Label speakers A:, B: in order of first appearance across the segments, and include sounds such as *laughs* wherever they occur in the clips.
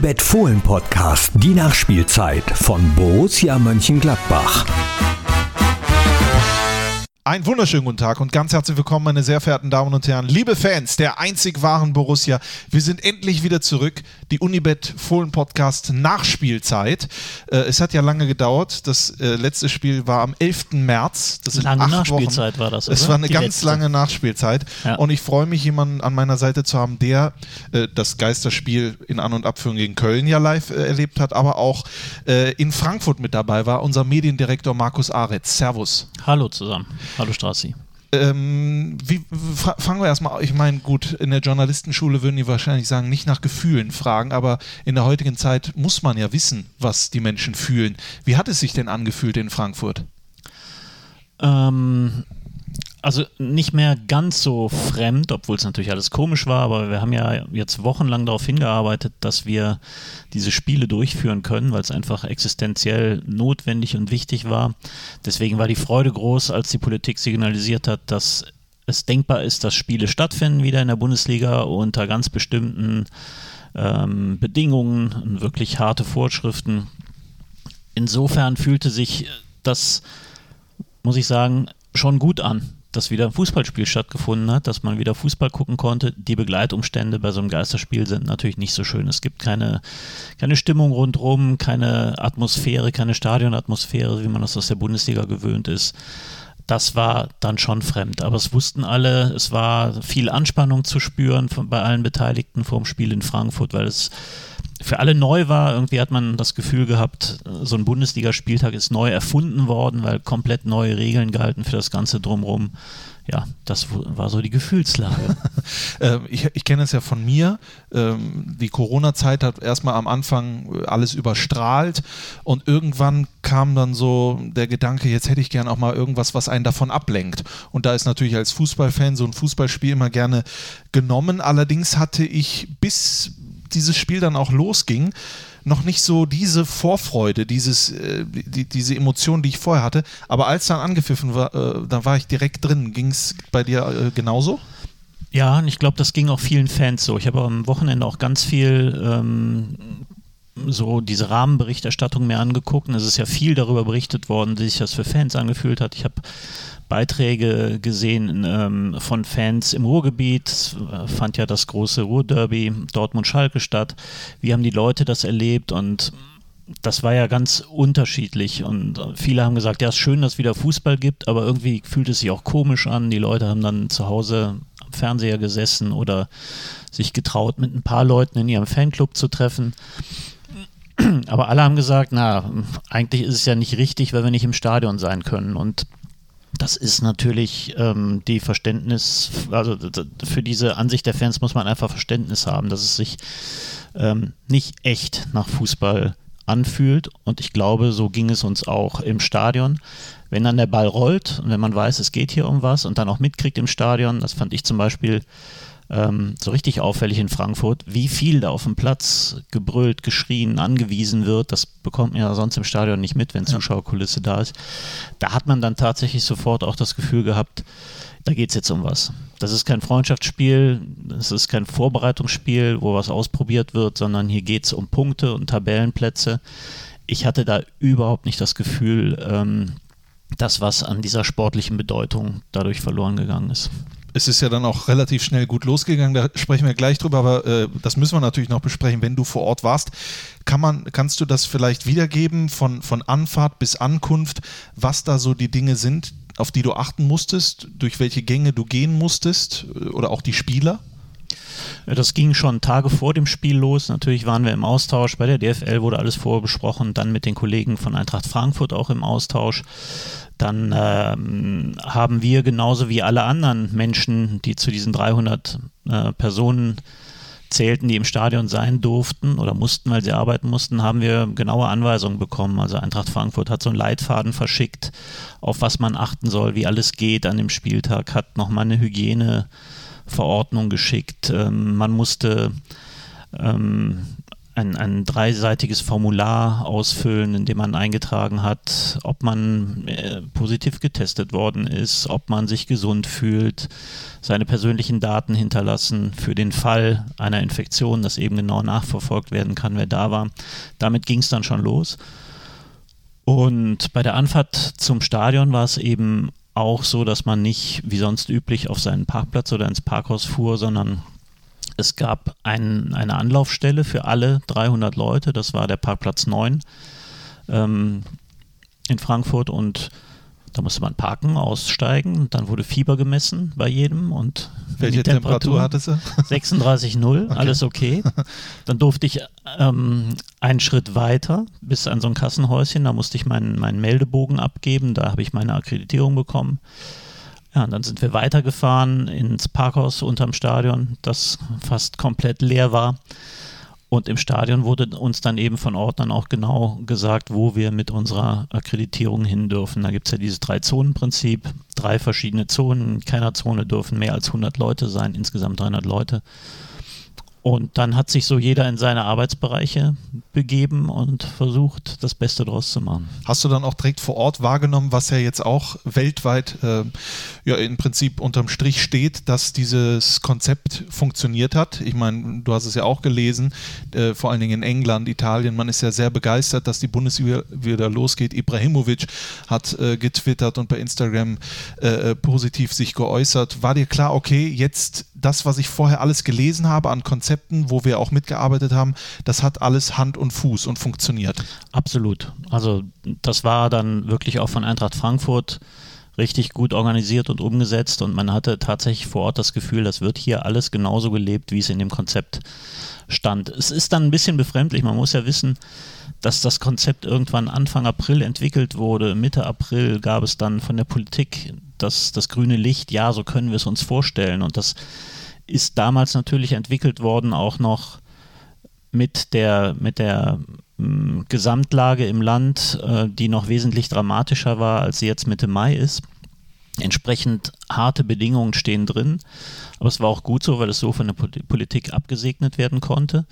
A: Unibet Fohlen Podcast, die Nachspielzeit von Borussia Mönchengladbach.
B: Einen wunderschönen guten Tag und ganz herzlich willkommen, meine sehr verehrten Damen und Herren, liebe Fans der einzig wahren Borussia. Wir sind endlich wieder zurück. Die Unibet Fohlen Podcast Nachspielzeit. Äh, es hat ja lange gedauert. Das äh, letzte Spiel war am 11. März. Das sind
C: lange
B: acht
C: Nachspielzeit
B: Wochen.
C: war das.
B: Es
C: oder?
B: war eine
C: Die
B: ganz
C: letzte.
B: lange Nachspielzeit.
C: Ja.
B: Und ich freue mich, jemanden an meiner Seite zu haben, der äh, das Geisterspiel in An- und Abführung gegen Köln ja live erlebt hat, aber auch in Frankfurt mit dabei war. Unser Mediendirektor Markus Aretz. Servus.
C: Hallo zusammen. Hallo Strassi.
B: Ähm, wie, fangen wir erstmal, ich meine, gut, in der Journalistenschule würden die wahrscheinlich sagen, nicht nach Gefühlen fragen, aber in der heutigen Zeit muss man ja wissen, was die Menschen fühlen. Wie hat es sich denn angefühlt in Frankfurt?
C: Ähm, also nicht mehr ganz so fremd, obwohl es natürlich alles komisch war, aber wir haben ja jetzt wochenlang darauf hingearbeitet, dass wir diese Spiele durchführen können, weil es einfach existenziell notwendig und wichtig war. Deswegen war die Freude groß, als die Politik signalisiert hat, dass es denkbar ist, dass Spiele stattfinden wieder in der Bundesliga unter ganz bestimmten ähm, Bedingungen und wirklich harte Vorschriften. Insofern fühlte sich das, muss ich sagen, schon gut an, dass wieder ein Fußballspiel stattgefunden hat, dass man wieder Fußball gucken konnte. Die Begleitumstände bei so einem Geisterspiel sind natürlich nicht so schön. Es gibt keine, keine Stimmung rundherum, keine Atmosphäre, keine Stadionatmosphäre, wie man das aus der Bundesliga gewöhnt ist. Das war dann schon fremd. Aber es wussten alle, es war viel Anspannung zu spüren von, bei allen Beteiligten vor dem Spiel in Frankfurt, weil es für alle neu war. Irgendwie hat man das Gefühl gehabt, so ein Bundesligaspieltag ist neu erfunden worden, weil komplett neue Regeln galten für das Ganze drumherum. Ja, das war so die Gefühlslage.
B: Ähm, ich ich kenne es ja von mir. Ähm, die Corona-Zeit hat erstmal am Anfang alles überstrahlt und irgendwann kam dann so der Gedanke, jetzt hätte ich gern auch mal irgendwas, was einen davon ablenkt. Und da ist natürlich als Fußballfan so ein Fußballspiel immer gerne genommen. Allerdings hatte ich bis dieses Spiel dann auch losging, noch nicht so diese Vorfreude, dieses, äh, die, diese Emotion, die ich vorher hatte. Aber als dann angepfiffen war, äh, da war ich direkt drin. Ging es bei dir äh, genauso?
C: Ja, und ich glaube, das ging auch vielen Fans so. Ich habe am Wochenende auch ganz viel ähm, so diese Rahmenberichterstattung mir angeguckt. Und es ist ja viel darüber berichtet worden, wie sich das für Fans angefühlt hat. Ich habe Beiträge gesehen ähm, von Fans im Ruhrgebiet. Äh, fand ja das große Ruhrderby Dortmund-Schalke statt. Wie haben die Leute das erlebt? Und das war ja ganz unterschiedlich und äh, viele haben gesagt, ja, es ist schön, dass es wieder Fußball gibt, aber irgendwie fühlt es sich auch komisch an. Die Leute haben dann zu Hause am Fernseher gesessen oder sich getraut, mit ein paar Leuten in ihrem Fanclub zu treffen. *clears throat* Aber alle haben gesagt, na, eigentlich ist es ja nicht richtig, weil wir nicht im Stadion sein können. Und das ist natürlich ähm, die Verständnis, also für diese Ansicht der Fans muss man einfach Verständnis haben, dass es sich ähm, nicht echt nach Fußball anfühlt. Und ich glaube, so ging es uns auch im Stadion. Wenn dann der Ball rollt und wenn man weiß, es geht hier um was und dann auch mitkriegt im Stadion, das fand ich zum Beispiel ähm, so richtig auffällig in Frankfurt, wie viel da auf dem Platz gebrüllt, geschrien, angewiesen wird. Das bekommt man ja sonst im Stadion nicht mit, wenn Zuschauerkulisse da ist. Da hat man dann tatsächlich sofort auch das Gefühl gehabt, da geht es jetzt um was. Das ist kein Freundschaftsspiel, das ist kein Vorbereitungsspiel, wo was ausprobiert wird, sondern hier geht es um Punkte und Tabellenplätze. Ich hatte da überhaupt nicht das Gefühl, ähm, dass was an dieser sportlichen Bedeutung dadurch verloren gegangen ist.
B: Es ist ja dann auch relativ schnell gut losgegangen, da sprechen wir gleich drüber, aber äh, das müssen wir natürlich noch besprechen, wenn du vor Ort warst. Kann man, kannst du das vielleicht wiedergeben von, von Anfahrt bis Ankunft, was da so die Dinge sind, auf die du achten musstest, durch welche Gänge du gehen musstest äh, oder auch die Spieler?
C: Das ging schon Tage vor dem Spiel los. Natürlich waren wir im Austausch. Bei der DFL wurde alles vorbesprochen. Dann mit den Kollegen von Eintracht Frankfurt auch im Austausch. Dann ähm, haben wir genauso wie alle anderen Menschen, die zu diesen 300 äh, Personen zählten, die im Stadion sein durften oder mussten, weil sie arbeiten mussten, haben wir genaue Anweisungen bekommen. Also Eintracht Frankfurt hat so einen Leitfaden verschickt, auf was man achten soll, wie alles geht an dem Spieltag, hat nochmal eine Hygieneverordnung geschickt. Ähm, man musste ähm, ein, ein dreiseitiges Formular ausfüllen, in dem man eingetragen hat, ob man äh, positiv getestet worden ist, ob man sich gesund fühlt, seine persönlichen Daten hinterlassen für den Fall einer Infektion, dass eben genau nachverfolgt werden kann, wer da war. Damit ging es dann schon los. Und bei der Anfahrt zum Stadion war es eben auch so, dass man nicht wie sonst üblich auf seinen Parkplatz oder ins Parkhaus fuhr, sondern es gab ein, eine Anlaufstelle für alle 300 Leute, das war der Parkplatz 9 ähm, in Frankfurt und da musste man parken, aussteigen, dann wurde Fieber gemessen bei jedem und
B: welche Temperatur, Temperatur hatte sie?
C: 36,0, okay. alles okay. Dann durfte ich ähm, einen Schritt weiter bis an so ein Kassenhäuschen, da musste ich meinen, meinen Meldebogen abgeben, da habe ich meine Akkreditierung bekommen. Ja, und dann sind wir weitergefahren ins Parkhaus unterm Stadion, das fast komplett leer war. Und im Stadion wurde uns dann eben von Ordnern auch genau gesagt, wo wir mit unserer Akkreditierung hin dürfen. Da gibt es ja dieses Drei-Zonen-Prinzip, drei verschiedene Zonen. In keiner Zone dürfen mehr als 100 Leute sein, insgesamt 300 Leute. Und dann hat sich so jeder in seine Arbeitsbereiche begeben und versucht, das Beste daraus zu machen.
B: Hast du dann auch direkt vor Ort wahrgenommen, was ja jetzt auch weltweit äh, ja im Prinzip unterm Strich steht, dass dieses Konzept funktioniert hat? Ich meine, du hast es ja auch gelesen, äh, vor allen Dingen in England, Italien. Man ist ja sehr begeistert, dass die Bundesliga wieder losgeht. Ibrahimovic hat äh, getwittert und bei Instagram äh, äh, positiv sich geäußert. War dir klar, okay, jetzt das, was ich vorher alles gelesen habe an Konzepten, wo wir auch mitgearbeitet haben, das hat alles Hand und Fuß und funktioniert.
C: Absolut. Also das war dann wirklich auch von Eintracht Frankfurt richtig gut organisiert und umgesetzt und man hatte tatsächlich vor Ort das Gefühl, das wird hier alles genauso gelebt, wie es in dem Konzept stand. Es ist dann ein bisschen befremdlich, man muss ja wissen, dass das Konzept irgendwann Anfang April entwickelt wurde. Mitte April gab es dann von der Politik das, das grüne Licht, ja, so können wir es uns vorstellen. Und das ist damals natürlich entwickelt worden, auch noch mit der, mit der m, mm, Gesamtlage im Land, äh, die noch wesentlich dramatischer war, als sie jetzt Mitte Mai ist. Entsprechend harte Bedingungen stehen drin. Aber es war auch gut so, weil es so von der Politik abgesegnet werden konnte.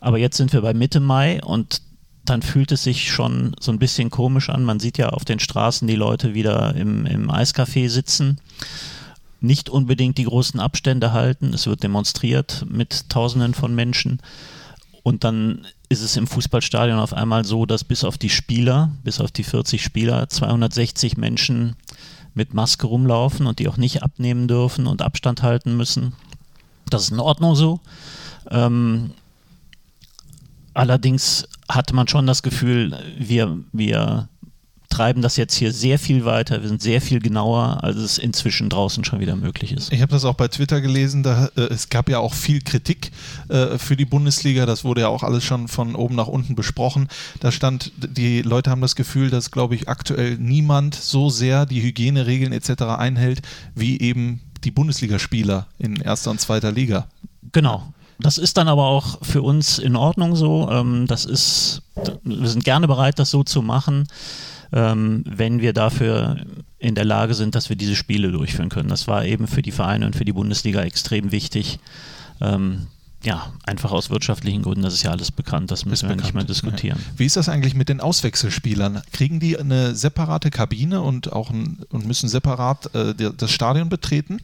C: Aber jetzt sind wir bei Mitte Mai und dann fühlt es sich schon so ein bisschen komisch an. Man sieht ja auf den Straßen die Leute wieder im, im Eiscafé sitzen nicht unbedingt die großen Abstände halten. Es wird demonstriert mit Tausenden von Menschen. Und dann ist es im Fußballstadion auf einmal so, dass bis auf die Spieler, bis auf die 40 Spieler, 260 Menschen mit Maske rumlaufen und die auch nicht abnehmen dürfen und Abstand halten müssen. Das ist in Ordnung so. Ähm, allerdings hatte man schon das Gefühl, wir, wir treiben das jetzt hier sehr viel weiter, wir sind sehr viel genauer, als es inzwischen draußen schon wieder möglich ist.
B: Ich habe das auch bei Twitter gelesen, da, äh, es gab ja auch viel Kritik äh, für die Bundesliga, das wurde ja auch alles schon von oben nach unten besprochen. Da stand, die Leute haben das Gefühl, dass, glaube ich, aktuell niemand so sehr die Hygieneregeln etc. einhält, wie eben die Bundesligaspieler in erster und zweiter Liga.
C: Genau, das ist dann aber auch für uns in Ordnung so. Ähm, das ist, wir sind gerne bereit, das so zu machen ähm, wenn wir dafür in der Lage sind, dass wir diese Spiele durchführen können. Das war eben für die Vereine und für die Bundesliga extrem wichtig. Ähm, ja, einfach aus wirtschaftlichen Gründen, das ist ja alles bekannt, das müssen wir bekannt. nicht mehr diskutieren. Ja.
B: Wie ist das eigentlich mit den Auswechselspielern? Kriegen die eine separate Kabine und auch ein, und müssen separat äh, das Stadion betreten?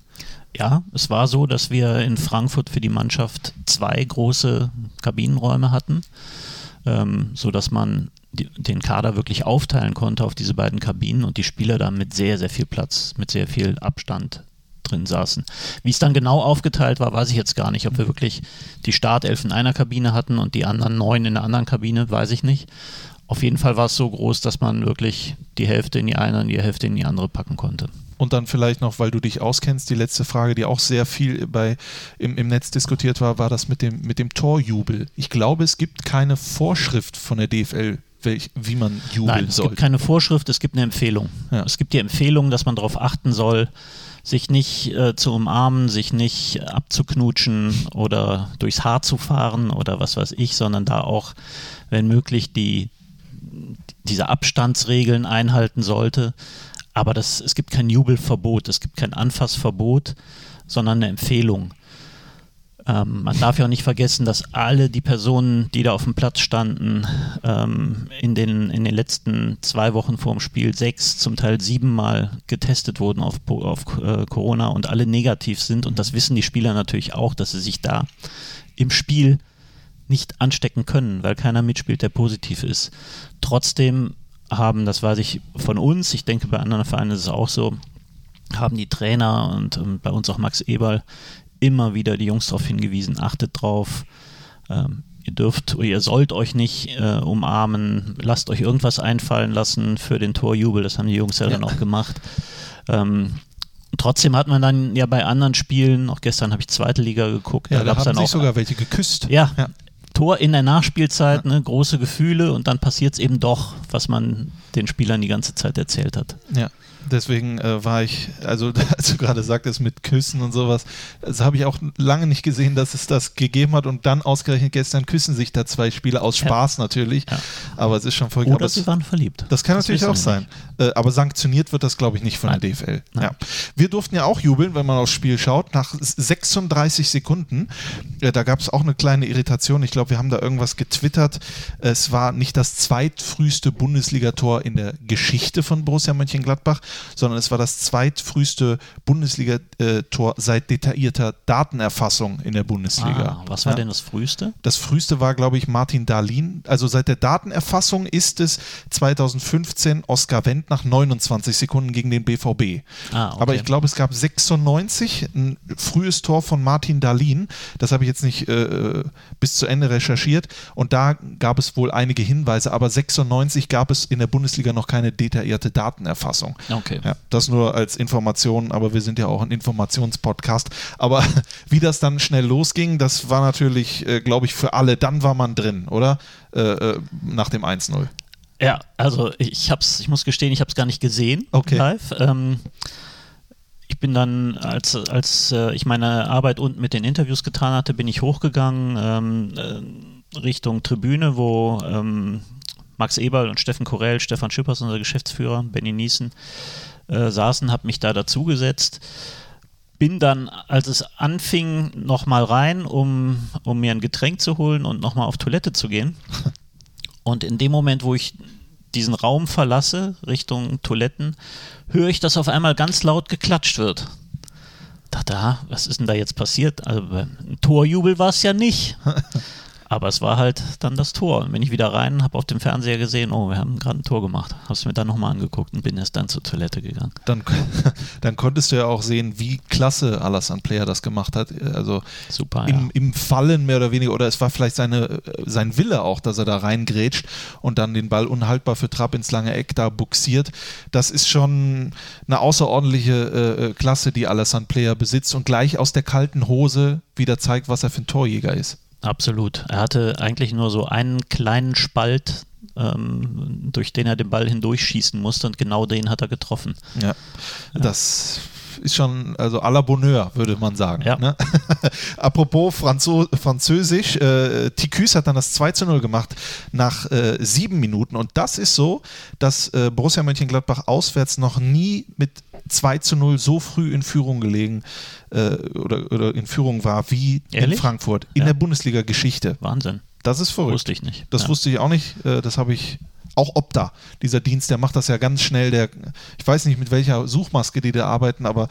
C: Ja, es war so, dass wir in Frankfurt für die Mannschaft zwei große Kabinenräume hatten, ähm, sodass man den Kader wirklich aufteilen konnte auf diese beiden Kabinen und die Spieler da mit sehr, sehr viel Platz, mit sehr viel Abstand drin saßen. Wie es dann genau aufgeteilt war, weiß ich jetzt gar nicht. Ob wir wirklich die Startelf in einer Kabine hatten und die anderen neun in der anderen Kabine, weiß ich nicht. Auf jeden Fall war es so groß, dass man wirklich die Hälfte in die eine und die Hälfte in die andere packen konnte.
B: Und dann vielleicht noch, weil du dich auskennst, die letzte Frage, die auch sehr viel bei, im, im Netz diskutiert war, war das mit dem, mit dem Torjubel. Ich glaube, es gibt keine Vorschrift von der DFL, welch, wie man jubeln
C: Nein, es
B: soll.
C: Es gibt keine Vorschrift, es gibt eine Empfehlung. Ja. Es gibt die Empfehlung, dass man darauf achten soll, sich nicht äh, zu umarmen, sich nicht abzuknutschen oder durchs Haar zu fahren oder was weiß ich, sondern da auch, wenn möglich, die, diese Abstandsregeln einhalten sollte. Aber das, es gibt kein Jubelverbot, es gibt kein Anfassverbot, sondern eine Empfehlung. Ähm, man darf ja auch nicht vergessen, dass alle die Personen, die da auf dem Platz standen, ähm, in, den, in den letzten zwei Wochen vor dem Spiel sechs, zum Teil siebenmal getestet wurden auf, auf äh, Corona und alle negativ sind. Und das wissen die Spieler natürlich auch, dass sie sich da im Spiel nicht anstecken können, weil keiner mitspielt, der positiv ist. Trotzdem haben, das weiß ich von uns, ich denke bei anderen Vereinen ist es auch so, haben die Trainer und, und bei uns auch Max Eberl immer wieder die Jungs darauf hingewiesen, achtet drauf, ähm, ihr dürft oder ihr sollt euch nicht äh, umarmen, lasst euch irgendwas einfallen lassen für den Torjubel, das haben die Jungs ja, ja. dann auch gemacht. Ähm, trotzdem hat man dann ja bei anderen Spielen, auch gestern habe ich zweite Liga geguckt,
B: ja, da,
C: da
B: gab es
C: dann
B: auch sogar welche geküsst.
C: Ja, ja. Tor in der Nachspielzeit, ne, große Gefühle und dann passiert es eben doch, was man den Spielern die ganze Zeit erzählt hat.
B: Ja. Deswegen äh, war ich, also *laughs* als du gerade sagtest mit Küssen und sowas, das habe ich auch lange nicht gesehen, dass es das gegeben hat und dann ausgerechnet gestern küssen sich da zwei Spieler aus Spaß ja. natürlich, ja. aber es ist schon voll
C: Oder sie waren verliebt.
B: Das kann das natürlich auch sein, äh, aber sanktioniert wird das glaube ich nicht von Nein. der DFL. Ja. Wir durften ja auch jubeln, wenn man aufs Spiel schaut, nach 36 Sekunden, äh, da gab es auch eine kleine Irritation, ich glaube wir haben da irgendwas getwittert, es war nicht das zweitfrühste Bundesligator in der Geschichte von Borussia Mönchengladbach, sondern es war das zweitfrüheste Bundesliga-Tor seit detaillierter Datenerfassung in der Bundesliga.
C: Ah, was war ja. denn das früheste?
B: Das früheste war, glaube ich, Martin Dahlin. Also seit der Datenerfassung ist es 2015 Oskar Wendt nach 29 Sekunden gegen den BVB. Ah, okay. Aber ich glaube, es gab 96, ein frühes Tor von Martin Dahlin. Das habe ich jetzt nicht äh, bis zu Ende recherchiert. Und da gab es wohl einige Hinweise, aber 96 gab es in der Bundesliga noch keine detaillierte Datenerfassung.
C: Okay. Okay.
B: Ja, das nur als Information, aber wir sind ja auch ein Informationspodcast. Aber *laughs* wie das dann schnell losging, das war natürlich, äh, glaube ich, für alle, dann war man drin, oder? Äh, äh, nach dem 1-0.
C: Ja, also ich hab's, ich muss gestehen, ich habe es gar nicht gesehen
B: okay.
C: live. Ähm, ich bin dann, als, als äh, ich meine Arbeit unten mit den Interviews getan hatte, bin ich hochgegangen ähm, äh, Richtung Tribüne, wo ähm, Max Eberl und Steffen Korell, Stefan Schippers, unser Geschäftsführer, Benny Niesen, äh, saßen, habe mich da dazugesetzt. Bin dann, als es anfing, nochmal rein, um, um mir ein Getränk zu holen und nochmal auf Toilette zu gehen. *laughs* Und in dem Moment, wo ich diesen Raum verlasse, Richtung Toiletten, höre ich, dass auf einmal ganz laut geklatscht wird. Dachte, ah, was ist denn da jetzt passiert? Also ein Torjubel war es ja nicht. *laughs* Aber es war halt dann das Tor. Und wenn ich wieder rein, habe auf dem Fernseher gesehen, oh, wir haben gerade ein Tor gemacht. Habe es mir dann nochmal angeguckt und bin erst dann zur Toilette gegangen.
B: Dann, *laughs* dann konntest du ja auch sehen, wie klasse Alassane Player das gemacht hat. Also
C: Super,
B: im, ja. im Fallen mehr oder weniger, oder es war vielleicht seine, sein Wille auch, dass er da reingrätscht und dann den Ball unhaltbar für Trapp ins lange Eck da buxiert. Das ist schon eine außerordentliche äh, äh Klasse, die Alassane Player besitzt und gleich aus der kalten Hose wieder zeigt, was er für ein Torjäger ist.
C: Absolut. Er hatte eigentlich nur so einen kleinen Spalt, ähm, durch den er den Ball hindurchschießen musste und genau den hat er getroffen.
B: Ja, ja. das ist schon, also à la Bonheur, würde man sagen.
C: Ja.
B: Ne? *laughs* Apropos Franzo Französisch, äh, Ticus hat dann das 2 zu 0 gemacht nach äh, sieben Minuten. Und das ist so, dass äh, Borussia Mönchengladbach auswärts noch nie mit 2 zu 0 so früh in Führung gelegen äh, oder, oder, in Führung war wie Ehrlich? in Frankfurt in ja. der Bundesliga-Geschichte.
C: Wahnsinn.
B: Das ist verrückt.
C: Wusste ich nicht.
B: Das ja. wusste ich auch nicht. Äh, das habe ich auch Opta, dieser Dienst, der macht das ja ganz schnell. Der, ich weiß nicht, mit welcher Suchmaske die da arbeiten, aber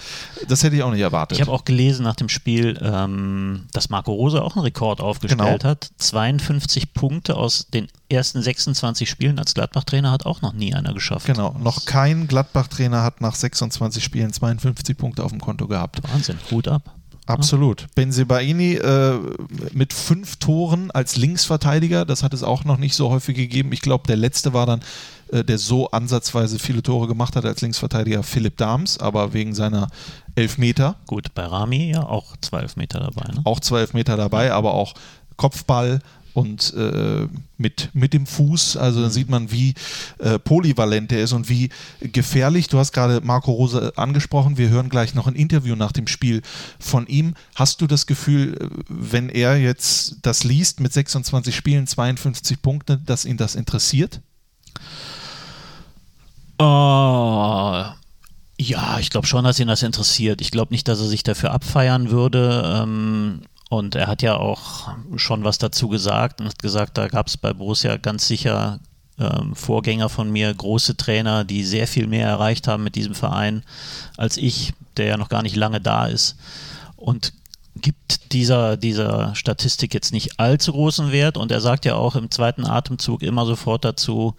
B: das hätte ich auch nicht erwartet.
C: Ich habe auch gelesen nach dem Spiel, ähm, dass Marco Rose auch einen Rekord aufgestellt genau. hat. 52 Punkte aus den ersten 26 Spielen als Gladbach-Trainer hat auch noch nie einer geschafft.
B: Genau, noch kein Gladbach-Trainer hat nach 26 Spielen 52 Punkte auf dem Konto gehabt.
C: Wahnsinn, Hut ab.
B: Absolut. Benzebaini äh, mit fünf Toren als Linksverteidiger, das hat es auch noch nicht so häufig gegeben. Ich glaube, der letzte war dann, äh, der so ansatzweise viele Tore gemacht hat als Linksverteidiger, Philipp Dahms, aber wegen seiner Elfmeter.
C: Gut, bei Rami ja auch zwei Elfmeter dabei. Ne?
B: Auch zwei Elfmeter dabei, aber auch Kopfball, und äh, mit, mit dem Fuß. Also dann sieht man, wie äh, polyvalent er ist und wie gefährlich. Du hast gerade Marco Rose angesprochen. Wir hören gleich noch ein Interview nach dem Spiel von ihm. Hast du das Gefühl, äh, wenn er jetzt das liest mit 26 Spielen, 52 Punkte, dass ihn das interessiert?
C: Oh, ja, ich glaube schon, dass ihn das interessiert. Ich glaube nicht, dass er sich dafür abfeiern würde. Ähm Und er hat ja auch schon was dazu gesagt und hat gesagt, da gab es bei Borussia ganz sicher ähm, Vorgänger von mir, große Trainer, die sehr viel mehr erreicht haben mit diesem Verein als ich, der ja noch gar nicht lange da ist. Und gibt dieser, dieser Statistik jetzt nicht allzu großen Wert. Und er sagt ja auch im zweiten Atemzug immer sofort dazu,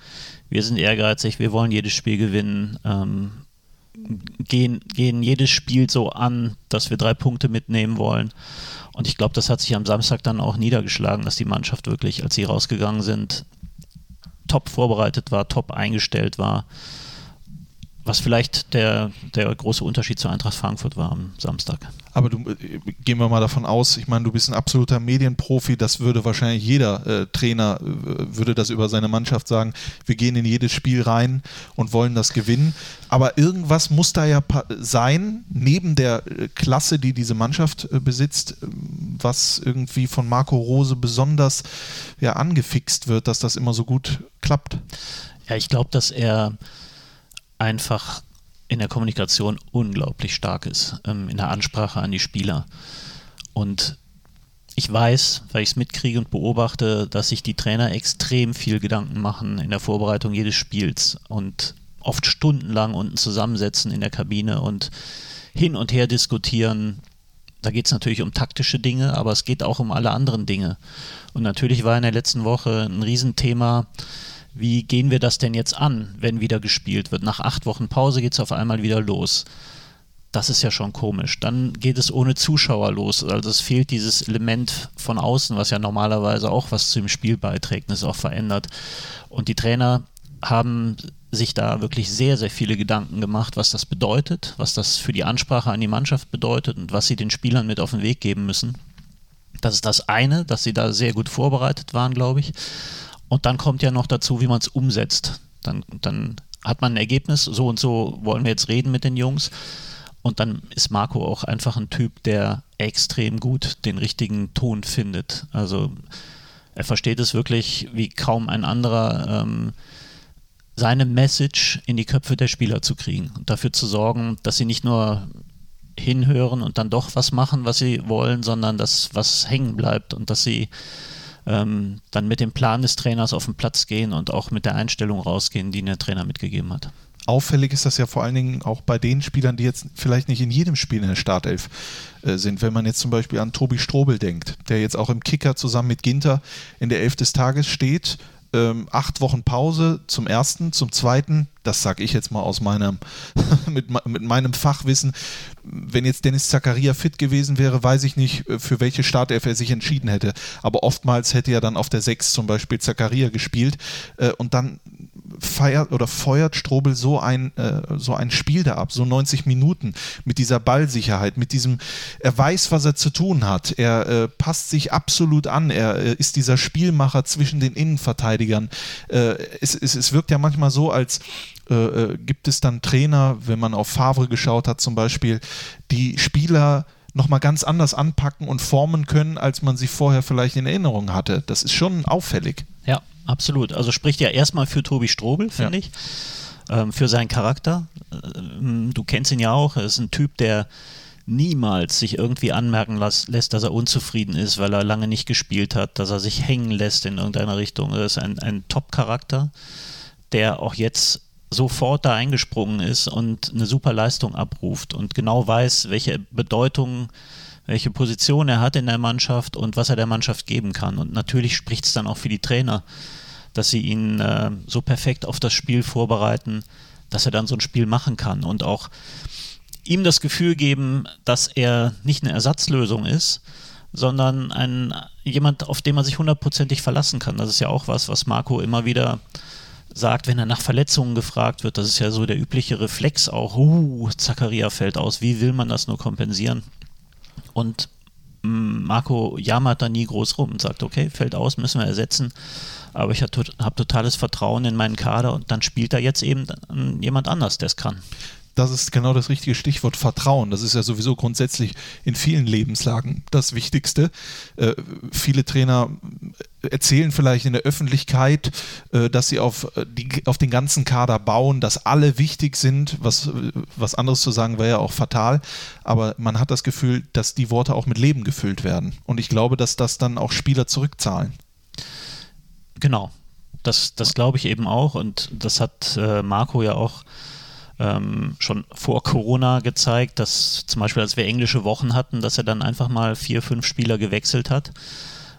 C: wir sind ehrgeizig, wir wollen jedes Spiel gewinnen. Ähm, gehen, gehen jedes Spiel so an, dass wir drei Punkte mitnehmen wollen. Und ich glaube, das hat sich am Samstag dann auch niedergeschlagen, dass die Mannschaft wirklich, als sie rausgegangen sind, top vorbereitet war, top eingestellt war. Was vielleicht der, der große Unterschied zur Eintracht Frankfurt war am Samstag.
B: Aber du, gehen wir mal davon aus, ich meine, du bist ein absoluter Medienprofi, das würde wahrscheinlich jeder äh, Trainer, äh, würde das über seine Mannschaft sagen, wir gehen in jedes Spiel rein und wollen das gewinnen. Aber irgendwas muss da ja sein, neben der äh, Klasse, die diese Mannschaft äh, besitzt, was irgendwie von Marco Rose besonders ja, angefixt wird, dass das immer so gut klappt.
C: Ja, ich glaube, dass er einfach in der Kommunikation unglaublich stark ist, ähm, in der Ansprache an die Spieler. Und ich weiß, weil ich es mitkriege und beobachte, dass sich die Trainer extrem viel Gedanken machen in der Vorbereitung jedes Spiels und oft stundenlang unten zusammensetzen in der Kabine und hin und her diskutieren. Da geht es natürlich um taktische Dinge, aber es geht auch um alle anderen Dinge. Und natürlich war in der letzten Woche ein Riesenthema, wie gehen wir das denn jetzt an, wenn wieder gespielt wird? Nach acht Wochen Pause geht es auf einmal wieder los. Das ist ja schon komisch. Dann geht es ohne Zuschauer los. Also es fehlt dieses Element von außen, was ja normalerweise auch was zu dem Spiel beiträgt und es auch verändert. Und die Trainer haben sich da wirklich sehr, sehr viele Gedanken gemacht, was das bedeutet, was das für die Ansprache an die Mannschaft bedeutet und was sie den Spielern mit auf den Weg geben müssen. Das ist das eine, dass sie da sehr gut vorbereitet waren, glaube ich. Und dann kommt ja noch dazu, wie man es umsetzt. Dann, dann hat man ein Ergebnis, so und so wollen wir jetzt reden mit den Jungs. Und dann ist Marco auch einfach ein Typ, der extrem gut den richtigen Ton findet. Also er versteht es wirklich wie kaum ein anderer, ähm, seine Message in die Köpfe der Spieler zu kriegen und dafür zu sorgen, dass sie nicht nur hinhören und dann doch was machen, was sie wollen, sondern dass was hängen bleibt und dass sie ähm, dann mit dem Plan des Trainers auf den Platz gehen und auch mit der Einstellung rausgehen, die der Trainer mitgegeben hat.
B: Auffällig ist das ja vor allen Dingen auch bei den Spielern, die jetzt vielleicht nicht in jedem Spiel in der Startelf äh, sind. Wenn man jetzt zum Beispiel an Tobi Strobel denkt, der jetzt auch im Kicker zusammen mit Ginter in der Elf des Tages steht ähm, acht Wochen Pause zum ersten, zum zweiten, das sage ich jetzt mal aus meinem, *laughs* mit, mit meinem Fachwissen, wenn jetzt Dennis Zakaria fit gewesen wäre, weiß ich nicht, äh, für welche Startelf er sich entschieden hätte. Aber oftmals hätte er dann auf der 6 zum Beispiel Zakaria gespielt äh, und dann feiert oder feuert Strobel so ein, äh, so ein Spiel da ab, so 90 Minuten mit dieser Ballsicherheit, mit diesem, er weiß, was er zu tun hat, er äh, passt sich absolut an, er äh, ist dieser Spielmacher zwischen den Innenverteidigern. Äh, es, es, es wirkt ja manchmal so, als äh, äh, gibt es dann Trainer, wenn man auf Favre geschaut hat zum Beispiel, die Spieler nochmal ganz anders anpacken und formen können, als man sie vorher vielleicht in Erinnerung hatte. Das ist schon auffällig.
C: Absolut. Also spricht ja erstmal für Tobi Strobel, finde ja. ich. Ähm, für seinen Charakter. Ähm, du kennst ihn ja auch. Er ist ein Typ, der niemals sich irgendwie anmerken las, lässt, dass er unzufrieden ist, weil er lange nicht gespielt hat, dass er sich hängen lässt in irgendeiner Richtung. Er ist ein, ein Top-Charakter, der auch jetzt sofort da eingesprungen ist und eine super Leistung abruft und genau weiß, welche Bedeutung welche Position er hat in der Mannschaft und was er der Mannschaft geben kann. Und natürlich spricht es dann auch für die Trainer, dass sie ihn äh, so perfekt auf das Spiel vorbereiten, dass er dann so ein Spiel machen kann und auch ihm das Gefühl geben, dass er nicht eine Ersatzlösung ist, sondern ein, jemand, auf den man sich hundertprozentig verlassen kann. Das ist ja auch was, was Marco immer wieder sagt, wenn er nach Verletzungen gefragt wird, das ist ja so der übliche Reflex auch, uh, Zakaria fällt aus, wie will man das nur kompensieren? Und mm, Marco jammert da nie groß rum und sagt, okay, fällt aus, müssen wir ersetzen. Aber ich habe totales Vertrauen in meinen Kader und dann spielt da jetzt eben jemand anders, der es kann.
B: Das ist genau das richtige Stichwort Vertrauen. Das ist ja sowieso grundsätzlich in vielen Lebenslagen das Wichtigste. Äh, viele Trainer erzählen vielleicht in der Öffentlichkeit, äh, dass sie auf, äh, die, auf den ganzen Kader bauen, dass alle wichtig sind. Was, was anderes zu sagen wäre ja auch fatal. Aber man hat das Gefühl, dass die Worte auch mit Leben gefüllt werden. Und ich glaube, dass das dann auch Spieler zurückzahlen.
C: Genau. Das, das glaube ich eben auch. Und das hat äh, Marco ja auch ähm, schon vor Corona gezeigt, dass zum Beispiel, als wir englische Wochen hatten, dass er dann einfach mal vier, fünf Spieler gewechselt hat.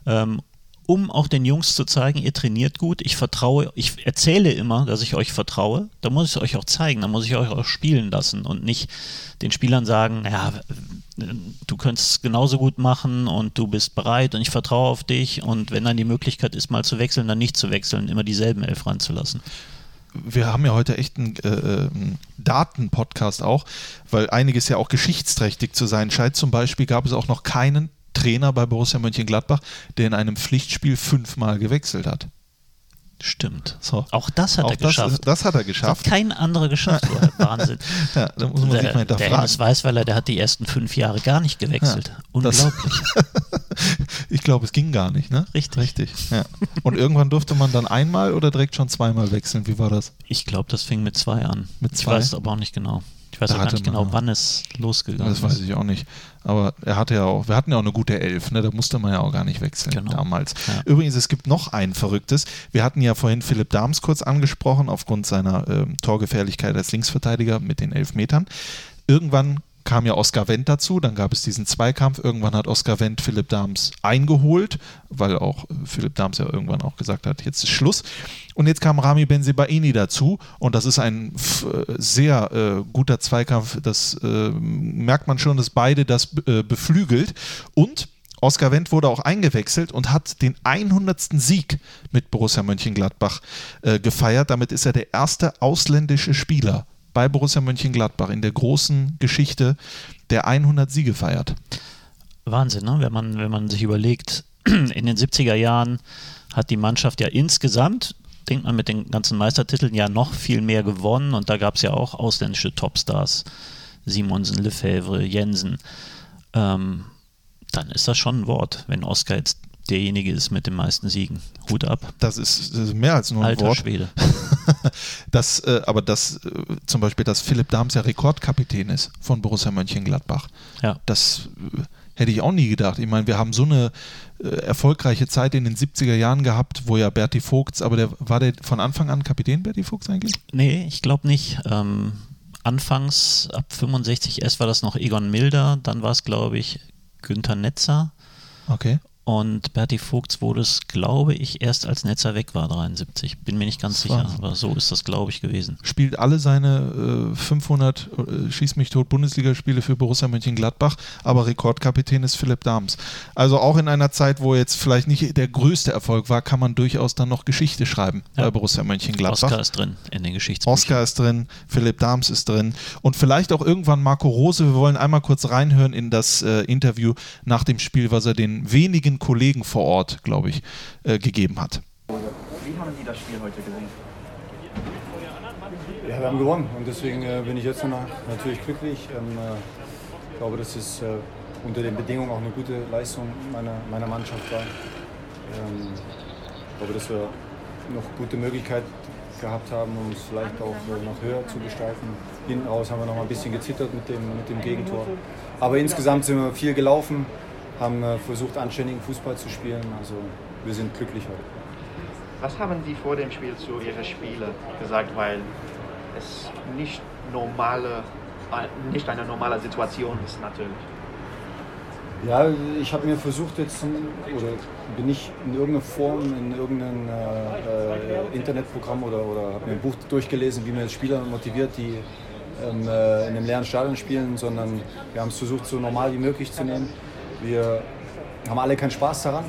C: Ähm, um auch den Jungs zu zeigen, ihr trainiert gut, ich vertraue, ich erzähle immer, dass ich euch vertraue, da muss ich es euch auch zeigen, da muss ich euch auch spielen lassen und nicht den Spielern sagen, ja, du könntest es genauso gut machen und du bist bereit und ich vertraue auf dich. Und wenn dann die Möglichkeit ist, mal zu wechseln, dann nicht zu wechseln, immer dieselben elf ranzulassen
B: wir haben ja heute echt einen, äh, äh Daten-Podcast auch, weil einiges ja auch geschichtsträchtig zu sein scheint. Zum Beispiel gab es auch noch keinen Trainer bei Borussia Mönchengladbach, der in einem Pflichtspiel fünfmal gewechselt hat.
C: Stimmt. So. Auch das hat auch er
B: das,
C: geschafft.
B: Das hat er geschafft.
C: Das hat kein anderer geschafft. Wahnsinn. *laughs*
B: ja, da muss man der, sich mal hinterfragen. Der
C: Hennes Weißweiler, der hat die ersten fünf Jahre gar nicht gewechselt. Ja, Unglaublich. *laughs*
B: ich glaube, es ging gar nicht, ne?
C: Richtig.
B: Richtig. Ja. Und irgendwann durfte man dann einmal oder direkt schon zweimal wechseln. Wie war das?
C: Ich glaube, das fing mit zwei an.
B: Mit zwei?
C: Ich weiß aber auch nicht genau. Ich weiß auch gar nicht genau, wann es losgegangen
B: ist. Das weiß ich auch nicht. Aber er hatte ja auch, wir hatten ja auch eine gute Elf, ne? da musste man ja auch gar nicht wechseln genau. damals. Ja. Übrigens, es gibt noch ein Verrücktes. Wir hatten ja vorhin Philipp Dahms kurz angesprochen, aufgrund seiner äh, Torgefährlichkeit als Linksverteidiger mit den elf Metern. Irgendwann kam ja Oskar Wendt dazu, dann gab es diesen Zweikampf. Irgendwann hat Oskar Wendt Philipp Dahms eingeholt, weil auch Philipp Dahms ja irgendwann auch gesagt hat, jetzt ist Schluss. Und jetzt kam Rami Benzebaini dazu und das ist ein sehr äh, guter Zweikampf. Das äh, merkt man schon, dass beide das äh, beflügelt. Und Oskar Wendt wurde auch eingewechselt und hat den 100. Sieg mit Borussia Mönchengladbach äh, gefeiert. Damit ist er der erste ausländische Spieler bei Borussia Mönchengladbach in der großen Geschichte der 100 Siege feiert.
C: Wahnsinn, ne? wenn, man, wenn man sich überlegt, in den 70er Jahren hat die Mannschaft ja insgesamt, denkt man mit den ganzen Meistertiteln, ja noch viel mehr gewonnen und da gab es ja auch ausländische Topstars, Simonsen, Lefebvre, Jensen. Ähm, dann ist das schon ein Wort, wenn Oskar jetzt derjenige ist mit den meisten Siegen. Hut ab.
B: Das ist, das ist mehr als nur ein
C: Alter
B: Wort.
C: Schwede. *laughs*
B: das, äh, aber das äh, zum Beispiel, dass Philipp Dahms ja Rekordkapitän ist von Borussia Mönchengladbach.
C: Ja.
B: Das äh, hätte ich auch nie gedacht. Ich meine, wir haben so eine äh, erfolgreiche Zeit in den 70er Jahren gehabt, wo ja Berti Vogts, aber der war der von Anfang an Kapitän, Berti Vogts eigentlich?
C: Nee, ich glaube nicht. Ähm, anfangs, ab 65 S war das noch Egon Milder, dann war es, glaube ich, Günther Netzer.
B: Okay.
C: Und Berti Vogts wurde es, glaube ich, erst als Netzer weg war, 73. Bin mir nicht ganz sicher, aber so ist das, glaube ich, gewesen.
B: Spielt alle seine äh, 500 äh, Schieß mich tot Bundesligaspiele für Borussia Mönchengladbach, aber Rekordkapitän ist Philipp Dahms. Also auch in einer Zeit, wo jetzt vielleicht nicht der größte Erfolg war, kann man durchaus dann noch Geschichte schreiben ja. bei Borussia Mönchengladbach.
C: Oscar ist drin in den Geschichtsbüchern.
B: Oscar ist drin, Philipp Dahms ist drin und vielleicht auch irgendwann Marco Rose. Wir wollen einmal kurz reinhören in das äh, Interview nach dem Spiel, was er den wenigen Kollegen vor Ort, glaube ich, äh, gegeben hat.
D: Wie haben Sie das Spiel heute gesehen?
E: Ja, wir haben gewonnen und deswegen äh, bin ich jetzt natürlich glücklich. Ähm, äh, ich glaube, dass es äh, unter den Bedingungen auch eine gute Leistung meiner, meiner Mannschaft war. Ähm, ich glaube, dass wir noch gute Möglichkeiten gehabt haben, es vielleicht auch äh, noch höher zu gestalten. Hinten raus haben wir noch mal ein bisschen gezittert mit dem, mit dem Gegentor. Aber insgesamt sind wir viel gelaufen haben äh, versucht, anständigen Fußball zu spielen. Also wir sind glücklich heute.
D: Was haben Sie vor dem Spiel zu Ihren Spielern gesagt, weil es nicht, normale, äh, nicht eine normale Situation ist natürlich?
E: Ja, ich habe mir versucht jetzt, oder bin ich in irgendeiner Form in irgendeinem äh, äh, Internetprogramm oder, oder habe mir ein Buch durchgelesen, wie man Spieler motiviert, die ähm, äh, in einem leeren Stadion spielen, sondern wir haben es versucht, so normal wie möglich zu nehmen. Wir haben alle keinen Spaß daran,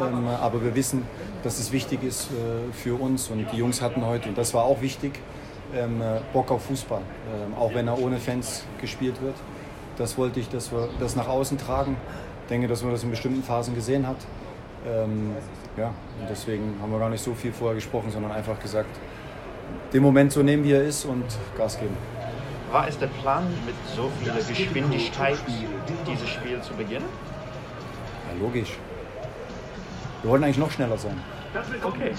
E: ähm, aber wir wissen, dass es wichtig ist äh, für uns und die Jungs hatten heute, und das war auch wichtig, ähm, äh, Bock auf Fußball, ähm, auch wenn er ohne Fans gespielt wird. Das wollte ich, dass wir das nach außen tragen. Ich denke, dass man das in bestimmten Phasen gesehen hat. Ähm, ja, und deswegen haben wir gar nicht so viel vorher gesprochen, sondern einfach gesagt, den Moment so nehmen, wie er ist und Gas geben.
D: War es der Plan, mit so viel Geschwindigkeit dieses Spiel zu beginnen?
E: Logisch. wir wollten eigentlich noch schneller sein.
D: Okay.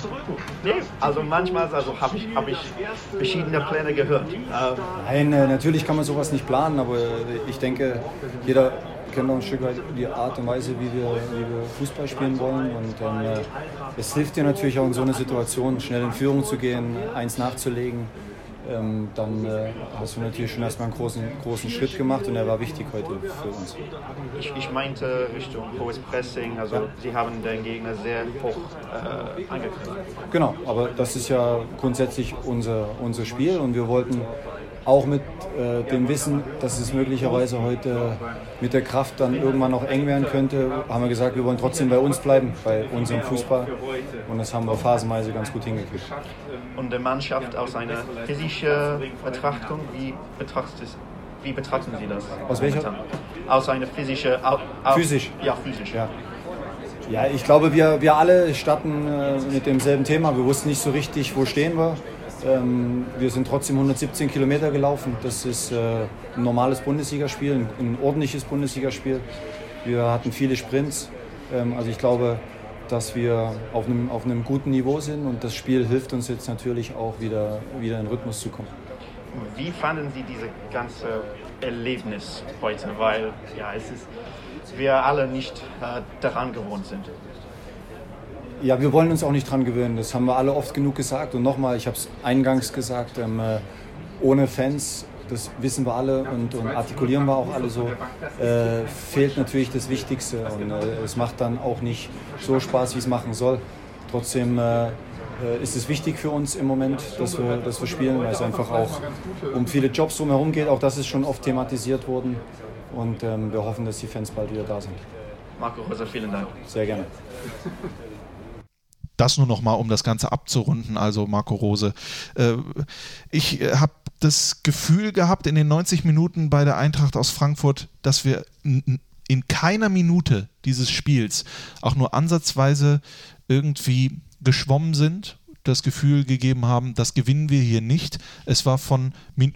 D: Nee, also manchmal also habe ich, hab ich verschiedene Pläne gehört. Ähm,
E: Nein, äh, natürlich kann man sowas nicht planen, aber ich denke, jeder kennt auch ein Stück weit die Art und Weise, wie wir, wie wir Fußball spielen wollen. Und ähm, äh, es hilft dir natürlich auch in so einer Situation, schnell in Führung zu gehen, eins nachzulegen. Ähm, dann äh, hast du natürlich schon erstmal einen großen, großen Schritt gemacht und er war wichtig heute für uns.
D: ich, ich meinte Richtung hohes Pressing, also sie haben den Gegner sehr hoch äh, angegriffen.
E: Genau, aber das ist ja grundsätzlich unser, unser Spiel und wir wollten auch mit äh, dem Wissen, dass es möglicherweise heute mit der Kraft dann irgendwann noch eng werden könnte, haben wir gesagt, wir wollen trotzdem bei uns bleiben, bei unserem Fußball und das haben wir phasenweise ganz gut hingekriegt.
D: Und die Mannschaft aus einer physischen Betrachtung, wie, betrachtet, wie betrachten Sie das?
E: Aus welcher?
D: Aus einer physischen...
E: Physisch.
D: Ja, physisch.
E: Ja. Ja, ich glaube, wir, wir alle starten äh, mit demselben Thema. Wir wussten nicht so richtig, wo stehen wir. Ähm, wir sind trotzdem 117 Kilometer gelaufen. Das ist äh, ein normales Bundesligaspiel, ein, ein ordentliches Bundesligaspiel. Wir hatten viele Sprints. Ähm, also ich glaube, dass wir auf einem, auf einem guten Niveau sind und das Spiel hilft uns jetzt natürlich auch wieder, wieder in Rhythmus zu kommen.
D: Wie fanden Sie dieses ganze Erlebnis heute? Weil ja, es ist, wir alle nicht äh, daran gewohnt sind.
E: Ja, wir wollen uns auch nicht dran gewöhnen. Das haben wir alle oft genug gesagt. Und nochmal, ich habe es eingangs gesagt, ähm, äh, ohne Fans, das wissen wir alle und, und artikulieren wir auch alle so, äh, fehlt natürlich das Wichtigste. Und äh, es macht dann auch nicht so Spaß, wie es machen soll. Trotzdem äh, äh, ist es wichtig für uns im Moment, dass wir, dass wir spielen, weil es einfach auch um viele Jobs drumherum geht. Auch das ist schon oft thematisiert worden. Und ähm, wir hoffen, dass die Fans bald wieder da sind.
D: Marco Rosa, vielen Dank.
E: Sehr gerne.
B: Das nur noch mal, um das Ganze abzurunden, also Marco Rose. Äh, ich äh, habe das Gefühl gehabt in den 90 Minuten bei der Eintracht aus Frankfurt, dass wir in, in keiner Minute dieses Spiels auch nur ansatzweise irgendwie geschwommen sind das Gefühl gegeben haben, das gewinnen wir hier nicht. Es war von,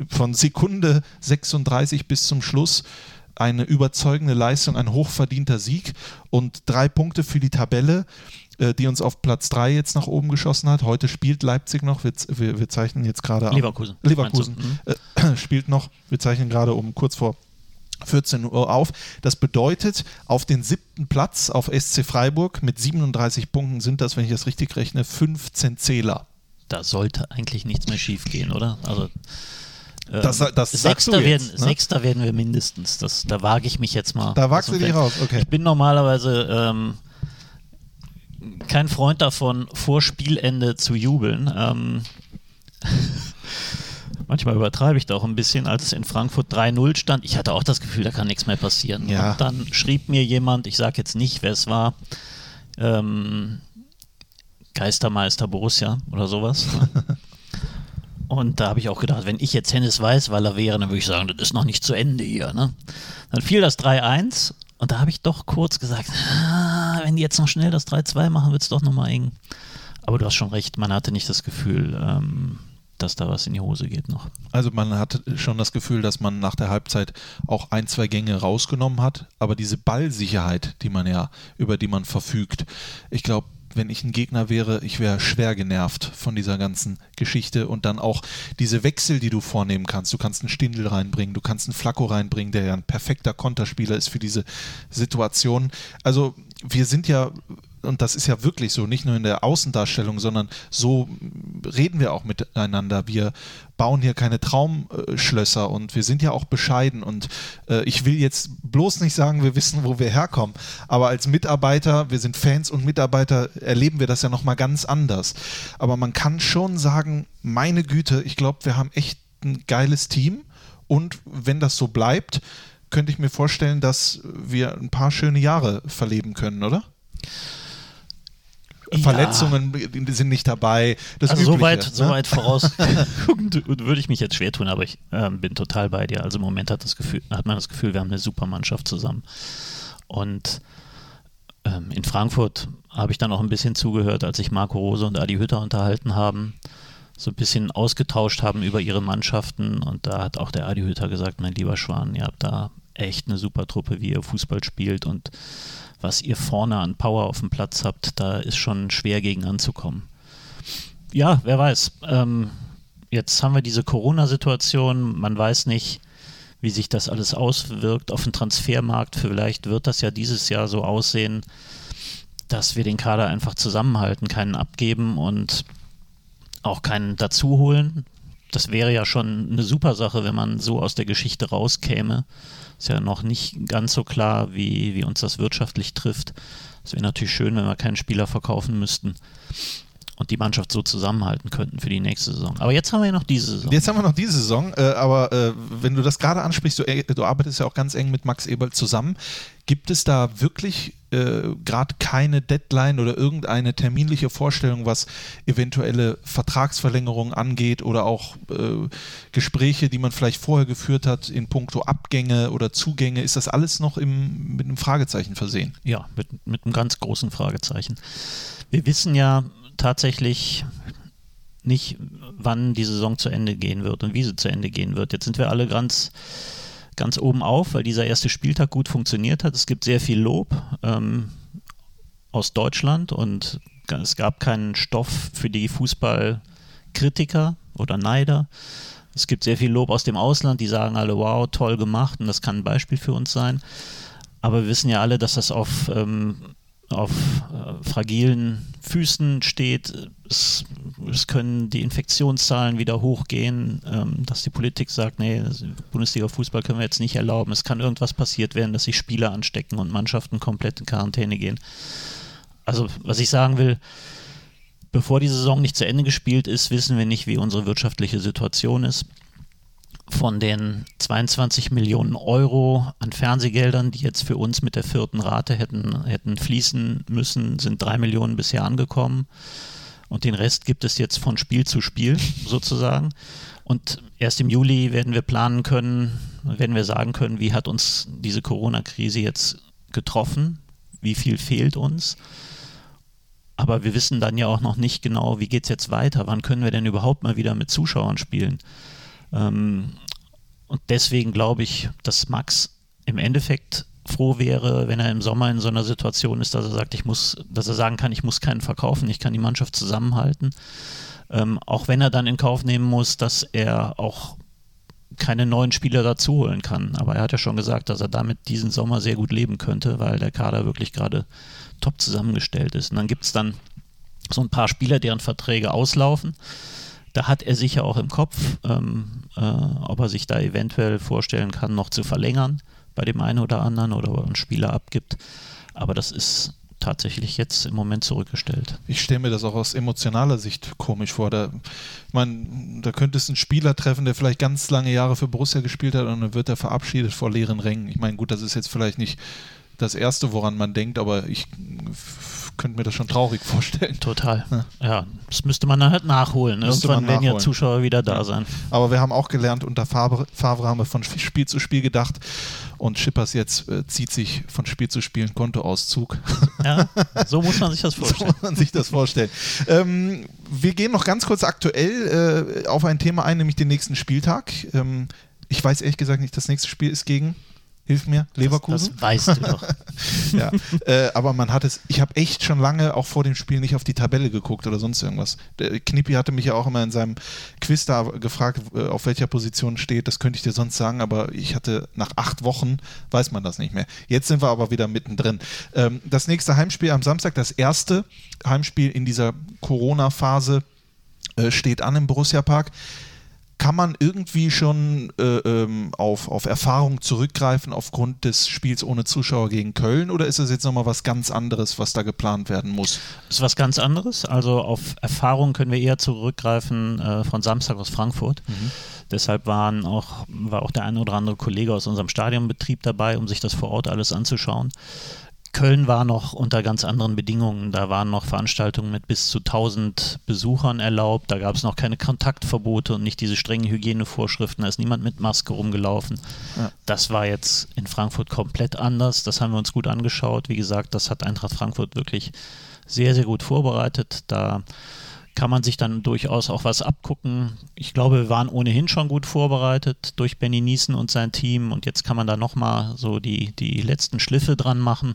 B: von Sekunde 36 bis zum Schluss eine überzeugende Leistung, ein hochverdienter Sieg und drei Punkte für die Tabelle, die uns auf Platz drei jetzt nach oben geschossen hat. Heute spielt Leipzig noch, wir, wir, wir zeichnen jetzt gerade
C: Leverkusen,
B: Leverkusen äh, *clears throat* spielt noch, wir zeichnen gerade um kurz vor 14 Uhr auf. Das bedeutet, auf den siebten Platz auf SC Freiburg mit 37 Punkten sind das, wenn ich das richtig rechne, 15 Zähler.
C: Da sollte eigentlich nichts mehr schief gehen, oder? Also ähm,
B: Das- das
C: Sechster,
B: jetzt,
C: werden,
B: ne?
C: Sechster werden wir mindestens. Das, da wage ich mich jetzt mal.
B: Da wagst du dich raus, okay.
C: Ich bin normalerweise ähm, kein Freund davon, vor Spielende zu jubeln. Ähm, *laughs* manchmal übertreibe ich da auch ein bisschen, als es in Frankfurt 3-0 stand. Ich hatte auch das Gefühl, da kann nichts mehr passieren.
B: Ja.
C: Und dann schrieb mir jemand, ich sage jetzt nicht, wer es war, ähm, Geistermeister Borussia oder sowas. *laughs* Und da habe ich auch gedacht, wenn ich jetzt Hennes Weißweiler wäre, dann würde ich sagen, das ist noch nicht zu Ende hier. Ne? Dann fiel das 3-1 und da habe ich doch kurz gesagt, *laughs* wenn die jetzt noch schnell das 3-2 machen, wird es doch nochmal eng. Aber du hast schon recht, man hatte nicht das Gefühl, ähm, dass da was in die Hose geht noch.
B: Also man hat schon das Gefühl, dass man nach der Halbzeit auch ein, zwei Gänge rausgenommen hat, aber diese Ballsicherheit, die man ja, über die man verfügt, ich glaube, wenn ich ein Gegner wäre, ich wäre schwer genervt von dieser ganzen Geschichte und dann auch diese Wechsel, die du vornehmen kannst. Du kannst einen Stindel reinbringen, du kannst einen Flacco reinbringen, der ja ein perfekter Konterspieler ist für diese Situation. Also wir sind ja und das ist ja wirklich so, nicht nur in der Außendarstellung, sondern so reden wir auch miteinander. Wir bauen hier keine Traumschlösser und wir sind ja auch bescheiden. Und äh, ich will jetzt bloß nicht sagen, wir wissen, wo wir herkommen, aber als Mitarbeiter, wir sind Fans und Mitarbeiter, erleben wir das ja nochmal ganz anders. Aber man kann schon sagen, meine Güte, ich glaube, wir haben echt ein geiles Team und wenn das so bleibt, könnte ich mir vorstellen, dass wir ein paar schöne Jahre verleben können, oder?
C: Ja.
B: Verletzungen sind nicht dabei. Das
C: also so
B: Übliche,
C: weit,
B: ne?
C: so weit voraus *laughs* würde ich mich jetzt schwer tun, aber ich ähm, bin total bei dir. Also im Moment hat, das Gefühl, hat man das Gefühl, wir haben eine super Mannschaft zusammen. Und ähm, in Frankfurt habe ich dann auch ein bisschen zugehört, als sich Marco Rose und Adi Hütter unterhalten haben, so ein bisschen ausgetauscht haben über ihre Mannschaften. Und da hat auch der Adi Hütter gesagt, mein lieber Schwan, ihr habt da echt eine super Truppe, wie ihr Fußball spielt und was ihr vorne an Power auf dem Platz habt, da ist schon schwer gegen anzukommen. Ja, wer weiß. Ähm, jetzt haben wir diese Corona-Situation. Man weiß nicht, wie sich das alles auswirkt auf den Transfermarkt. Vielleicht wird das ja dieses Jahr so aussehen, dass wir den Kader einfach zusammenhalten, keinen abgeben und auch keinen dazuholen. Das wäre ja schon eine super Sache, wenn man so aus der Geschichte rauskäme. Ist ja noch nicht ganz so klar, wie, wie uns das wirtschaftlich trifft. Es wäre natürlich schön, wenn wir keinen Spieler verkaufen müssten und die Mannschaft so zusammenhalten könnten für die nächste Saison. Aber jetzt haben wir ja noch diese Saison.
B: Jetzt haben wir noch diese Saison, äh, aber äh, wenn du das gerade ansprichst, du, äh, du, arbeitest ja auch ganz eng mit Max Eberl zusammen. Gibt es da wirklich äh, gerade keine Deadline oder irgendeine terminliche Vorstellung, was eventuelle Vertragsverlängerungen angeht oder auch äh, Gespräche, die man vielleicht vorher geführt hat in puncto Abgänge oder Zugänge? Ist das alles noch im, mit einem Fragezeichen versehen?
C: Ja, mit, mit einem ganz großen Fragezeichen. Wir wissen ja, tatsächlich nicht, wann die Saison zu Ende gehen wird und wie sie zu Ende gehen wird. Jetzt sind wir alle ganz, ganz oben auf, weil dieser erste Spieltag gut funktioniert hat. Es gibt sehr viel Lob ähm, aus Deutschland und es gab keinen Stoff für die Fußballkritiker oder Neider. Es gibt sehr viel Lob aus dem Ausland, die sagen alle, wow, toll gemacht und das kann ein Beispiel für uns sein. Aber wir wissen ja alle, dass das auf ähm, auf äh, fragilen Füßen steht. Es, es, können die Infektionszahlen wieder hochgehen, ähm, dass die Politik sagt, nee, Bundesliga-Fußball können wir jetzt nicht erlauben. Es kann irgendwas passiert werden, dass sich Spieler anstecken und Mannschaften komplett in Quarantäne gehen. Also, was ich sagen will, bevor die Saison nicht zu Ende gespielt ist, wissen wir nicht, wie unsere wirtschaftliche Situation ist von den 22 Millionen Euro an Fernsehgeldern, die jetzt für uns mit der vierten Rate hätten, hätten fließen müssen, sind drei Millionen bisher angekommen. Und den Rest gibt es jetzt von Spiel zu Spiel *laughs* sozusagen. Und erst im Juli werden wir planen können, werden wir sagen können, wie hat uns diese Corona-Krise jetzt getroffen, wie viel fehlt uns. Aber wir wissen dann ja auch noch nicht genau, wie geht es jetzt weiter, wann können wir denn überhaupt mal wieder mit Zuschauern spielen. Ähm, und deswegen glaube ich, dass Max im Endeffekt froh wäre, wenn er im Sommer in so einer Situation ist, dass er sagt, ich muss, dass er sagen kann, ich muss keinen verkaufen, ich kann die Mannschaft zusammenhalten. Ähm, auch wenn er dann in Kauf nehmen muss, dass er auch keine neuen Spieler dazu holen kann. Aber er hat ja schon gesagt, dass er damit diesen Sommer sehr gut leben könnte, weil der Kader wirklich gerade top zusammengestellt ist. Und dann gibt es dann so ein paar Spieler, deren Verträge auslaufen. Da hat er sicher auch im Kopf, ähm, äh, ob er sich da eventuell vorstellen kann, noch zu verlängern bei dem einen oder anderen oder einen Spieler abgibt. Aber das ist tatsächlich jetzt im Moment zurückgestellt.
B: Ich stelle mir das auch aus emotionaler Sicht komisch vor. Da, ich meine, da könnte es einen Spieler treffen, der vielleicht ganz lange Jahre für Borussia gespielt hat und dann wird er verabschiedet vor leeren Rängen. Ich meine, gut, das ist jetzt vielleicht nicht das Erste, woran man denkt, aber ich könnte mir das schon traurig vorstellen.
C: Total. Ja, ja das müsste man dann halt nachholen. Müsste Irgendwann werden ja Zuschauer wieder da ja. sein.
B: Aber wir haben auch gelernt, unter Favre, Favre haben wir von Spiel zu Spiel gedacht und Schippers jetzt äh, zieht sich von Spiel zu Spiel ein Kontoauszug.
C: Ja, *laughs* so muss man sich das vorstellen. so muss
B: man sich das vorstellen. ähm, wir gehen noch ganz kurz aktuell äh, auf ein Thema ein, nämlich den nächsten Spieltag. Ähm, ich weiß ehrlich gesagt nicht, das nächste Spiel ist gegen Hilf mir, Leverkusen.
C: Das, das weißt du doch. *laughs*
B: ja, äh, aber man hat es, ich habe echt schon lange auch vor dem Spiel nicht auf die Tabelle geguckt oder sonst irgendwas. Der Knippi hatte mich ja auch immer in seinem Quiz da gefragt, äh, auf welcher Position steht. Das könnte ich dir sonst sagen, aber ich hatte nach acht Wochen, weiß man das nicht mehr. Jetzt sind wir aber wieder mittendrin. Ähm, das nächste Heimspiel am Samstag, das erste Heimspiel in dieser Corona-Phase, äh, steht an im Borussia Park kann man irgendwie schon äh, ähm, auf, auf Erfahrung zurückgreifen aufgrund des Spiels ohne Zuschauer gegen Köln oder ist das jetzt nochmal was ganz anderes, was da geplant werden muss?
C: Das ist was ganz anderes. Also auf Erfahrung können wir eher zurückgreifen äh, von Samstag aus Frankfurt. Mhm. Deshalb waren auch, war auch der eine oder andere Kollege aus unserem Stadionbetrieb dabei, um sich das vor Ort alles anzuschauen. Köln war noch unter ganz anderen Bedingungen. Da waren noch Veranstaltungen mit bis zu 1000 Besuchern erlaubt. Da gab es noch keine Kontaktverbote und nicht diese strengen Hygienevorschriften. Da ist niemand mit Maske rumgelaufen. Ja. Das war jetzt in Frankfurt komplett anders. Das haben wir uns gut angeschaut. Wie gesagt, das hat Eintracht Frankfurt wirklich sehr, sehr gut vorbereitet. Da kann man sich dann durchaus auch was abgucken. Ich glaube, wir waren ohnehin schon gut vorbereitet durch Benny Niesen und sein Team und jetzt kann man da nochmal so die, die letzten Schliffe dran machen.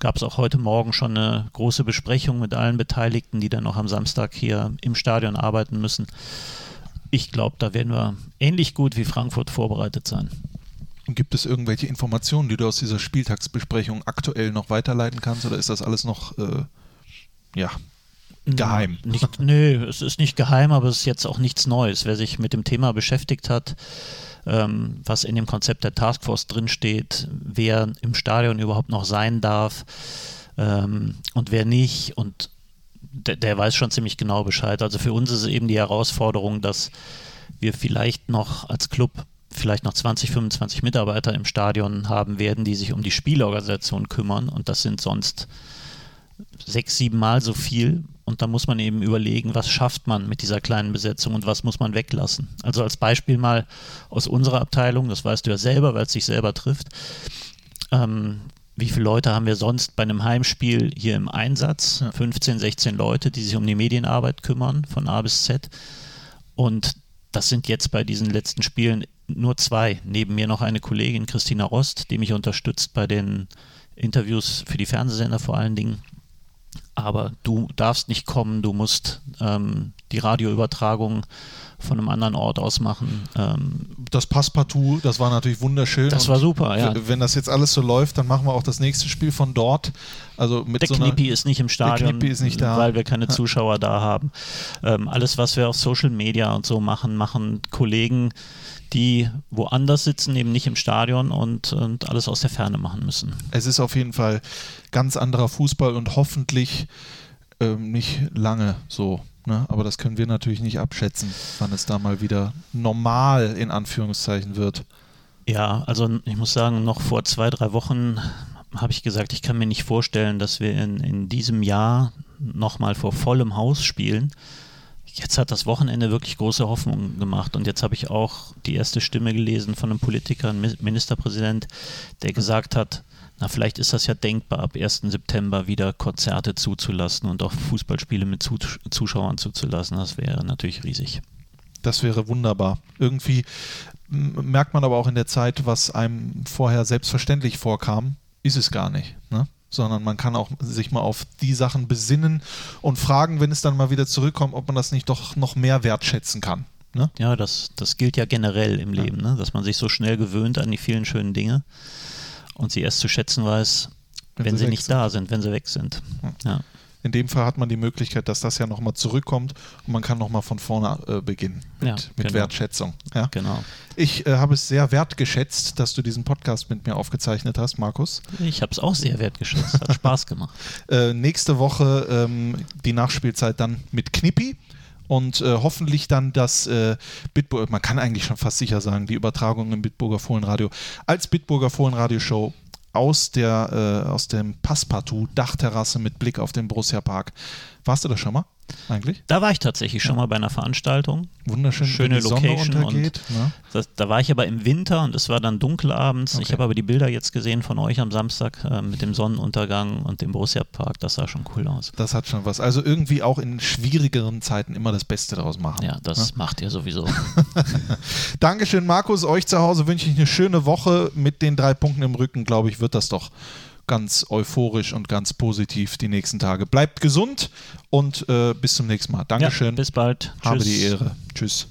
C: gab es auch heute Morgen schon eine große Besprechung mit allen Beteiligten, die dann noch am Samstag hier im Stadion arbeiten müssen. Ich glaube, da werden wir ähnlich gut wie Frankfurt vorbereitet sein.
B: Gibt es irgendwelche Informationen, die du aus dieser Spieltagsbesprechung aktuell noch weiterleiten kannst oder ist das alles noch äh, ja, geheim?
C: Nicht, nö, es ist nicht geheim, aber es ist jetzt auch nichts Neues. Wer sich mit dem Thema beschäftigt hat, ähm, was in dem Konzept der Taskforce drinsteht, wer im Stadion überhaupt noch sein darf ähm, und wer nicht und der, der weiß schon ziemlich genau Bescheid. Also für uns ist es eben die Herausforderung, dass wir vielleicht noch als Club vielleicht noch 20, 25 Mitarbeiter im Stadion haben werden, die sich um die Spielorganisation kümmern und das sind sonst sechs, sieben Mal so viel und da muss man eben überlegen, was schafft man mit dieser kleinen Besetzung und was muss man weglassen. Also als Beispiel mal aus unserer Abteilung, das weißt du ja selber, weil es sich selber trifft. Ähm, wie viele Leute haben wir sonst bei einem Heimspiel hier im Einsatz? Ja. 15, 16 Leute, die sich um die Medienarbeit kümmern, von A bis Z. Und das sind jetzt bei diesen letzten Spielen nur zwei. Neben mir noch eine Kollegin, Christina Rost, die mich unterstützt bei den Interviews für die Fernsehsender vor allen Dingen aber du darfst nicht kommen, du musst ähm, die Radioübertragung von einem anderen Ort aus machen. Ähm,
B: das Passpartout, das war natürlich wunderschön.
C: Das war super, ja.
B: Wenn das jetzt alles so läuft, dann machen wir auch das nächste Spiel von dort. Also mit
C: der
B: so
C: Knippi ist nicht im Stadion,
B: nicht da.
C: weil wir keine Zuschauer da haben. Ähm, alles, was wir auf Social Media und so machen, machen Kollegen, die woanders sitzen, eben nicht im Stadion und, und alles aus der Ferne machen müssen.
B: Es ist auf jeden Fall ganz anderer Fußball und hoffentlich ähm, nicht lange so. Ne? Aber das können wir natürlich nicht abschätzen, wann es da mal wieder normal in Anführungszeichen wird.
C: Ja, also ich muss sagen, noch vor zwei, drei Wochen habe ich gesagt, ich kann mir nicht vorstellen, dass wir in, in diesem Jahr nochmal vor vollem Haus spielen jetzt hat das Wochenende wirklich große Hoffnung gemacht. Und jetzt habe ich auch die erste Stimme gelesen von einem Politiker, einem Ministerpräsident, der gesagt hat, na, vielleicht ist das ja denkbar, ab 1. September wieder Konzerte zuzulassen und auch Fußballspiele mit Zuschauern zuzulassen. Das wäre natürlich riesig.
B: Das wäre wunderbar. Irgendwie merkt man aber auch in der Zeit, was einem vorher selbstverständlich vorkam, ist es gar nicht. Ne? Sondern man kann auch sich mal auf die Sachen besinnen und fragen, wenn es dann mal wieder zurückkommt, ob man das nicht doch noch mehr wertschätzen kann. Ne?
C: Ja, das, das gilt ja generell im Leben, ne? dass man sich so schnell gewöhnt an die vielen schönen Dinge und sie erst zu schätzen weiß, wenn, wenn sie, sie nicht sind. da sind, wenn sie weg sind. Ja.
B: In dem Fall hat man die Möglichkeit, dass das ja nochmal zurückkommt und man kann nochmal von vorne äh, beginnen mit, ja, mit genau. Wertschätzung. Ja?
C: Genau.
B: Ich äh, habe es sehr wertgeschätzt, dass du diesen Podcast mit mir aufgezeichnet hast, Markus.
C: Ich habe es auch sehr wertgeschätzt. Hat Spaß gemacht. *laughs*
B: äh, nächste Woche ähm, die Nachspielzeit dann mit Knippi und äh, hoffentlich dann das äh, Bitburger, man kann eigentlich schon fast sicher sagen, die Übertragung im Bitburger Fohlenradio als Bitburger Fohlenradio Show aus, der, äh, aus dem Passepartout Dachterrasse mit Blick auf den Borussia Park. Warst du da schon mal? Eigentlich?
C: Da war ich tatsächlich schon mal bei einer Veranstaltung.
B: Wunderschön,
C: schöne Location.
B: und ne?
C: das, da war ich aber im Winter und es war dann dunkel abends. Okay. Ich habe aber die Bilder jetzt gesehen von euch am Samstag äh, mit dem Sonnenuntergang und dem Borussia Park. Das sah schon cool aus.
B: Das hat schon was. Also irgendwie auch in schwierigeren Zeiten immer das Beste daraus machen.
C: Ja, das ne? macht ihr sowieso. *laughs*
B: Dankeschön, Markus. Euch zu Hause wünsche ich eine schöne Woche. Mit den drei Punkten im Rücken, glaube ich, wird das doch ganz euphorisch und ganz positiv die nächsten Tage. Bleibt gesund und äh, bis zum nächsten Mal. Dankeschön. Ja,
C: bis bald.
B: Habe Tschüss. die Ehre. Tschüss.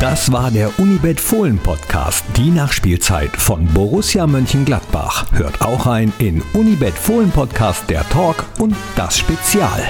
A: Das war der Unibet Fohlen Podcast, die Nachspielzeit von Borussia Mönchengladbach. Hört auch ein in Unibet Fohlen Podcast der Talk und das Spezial.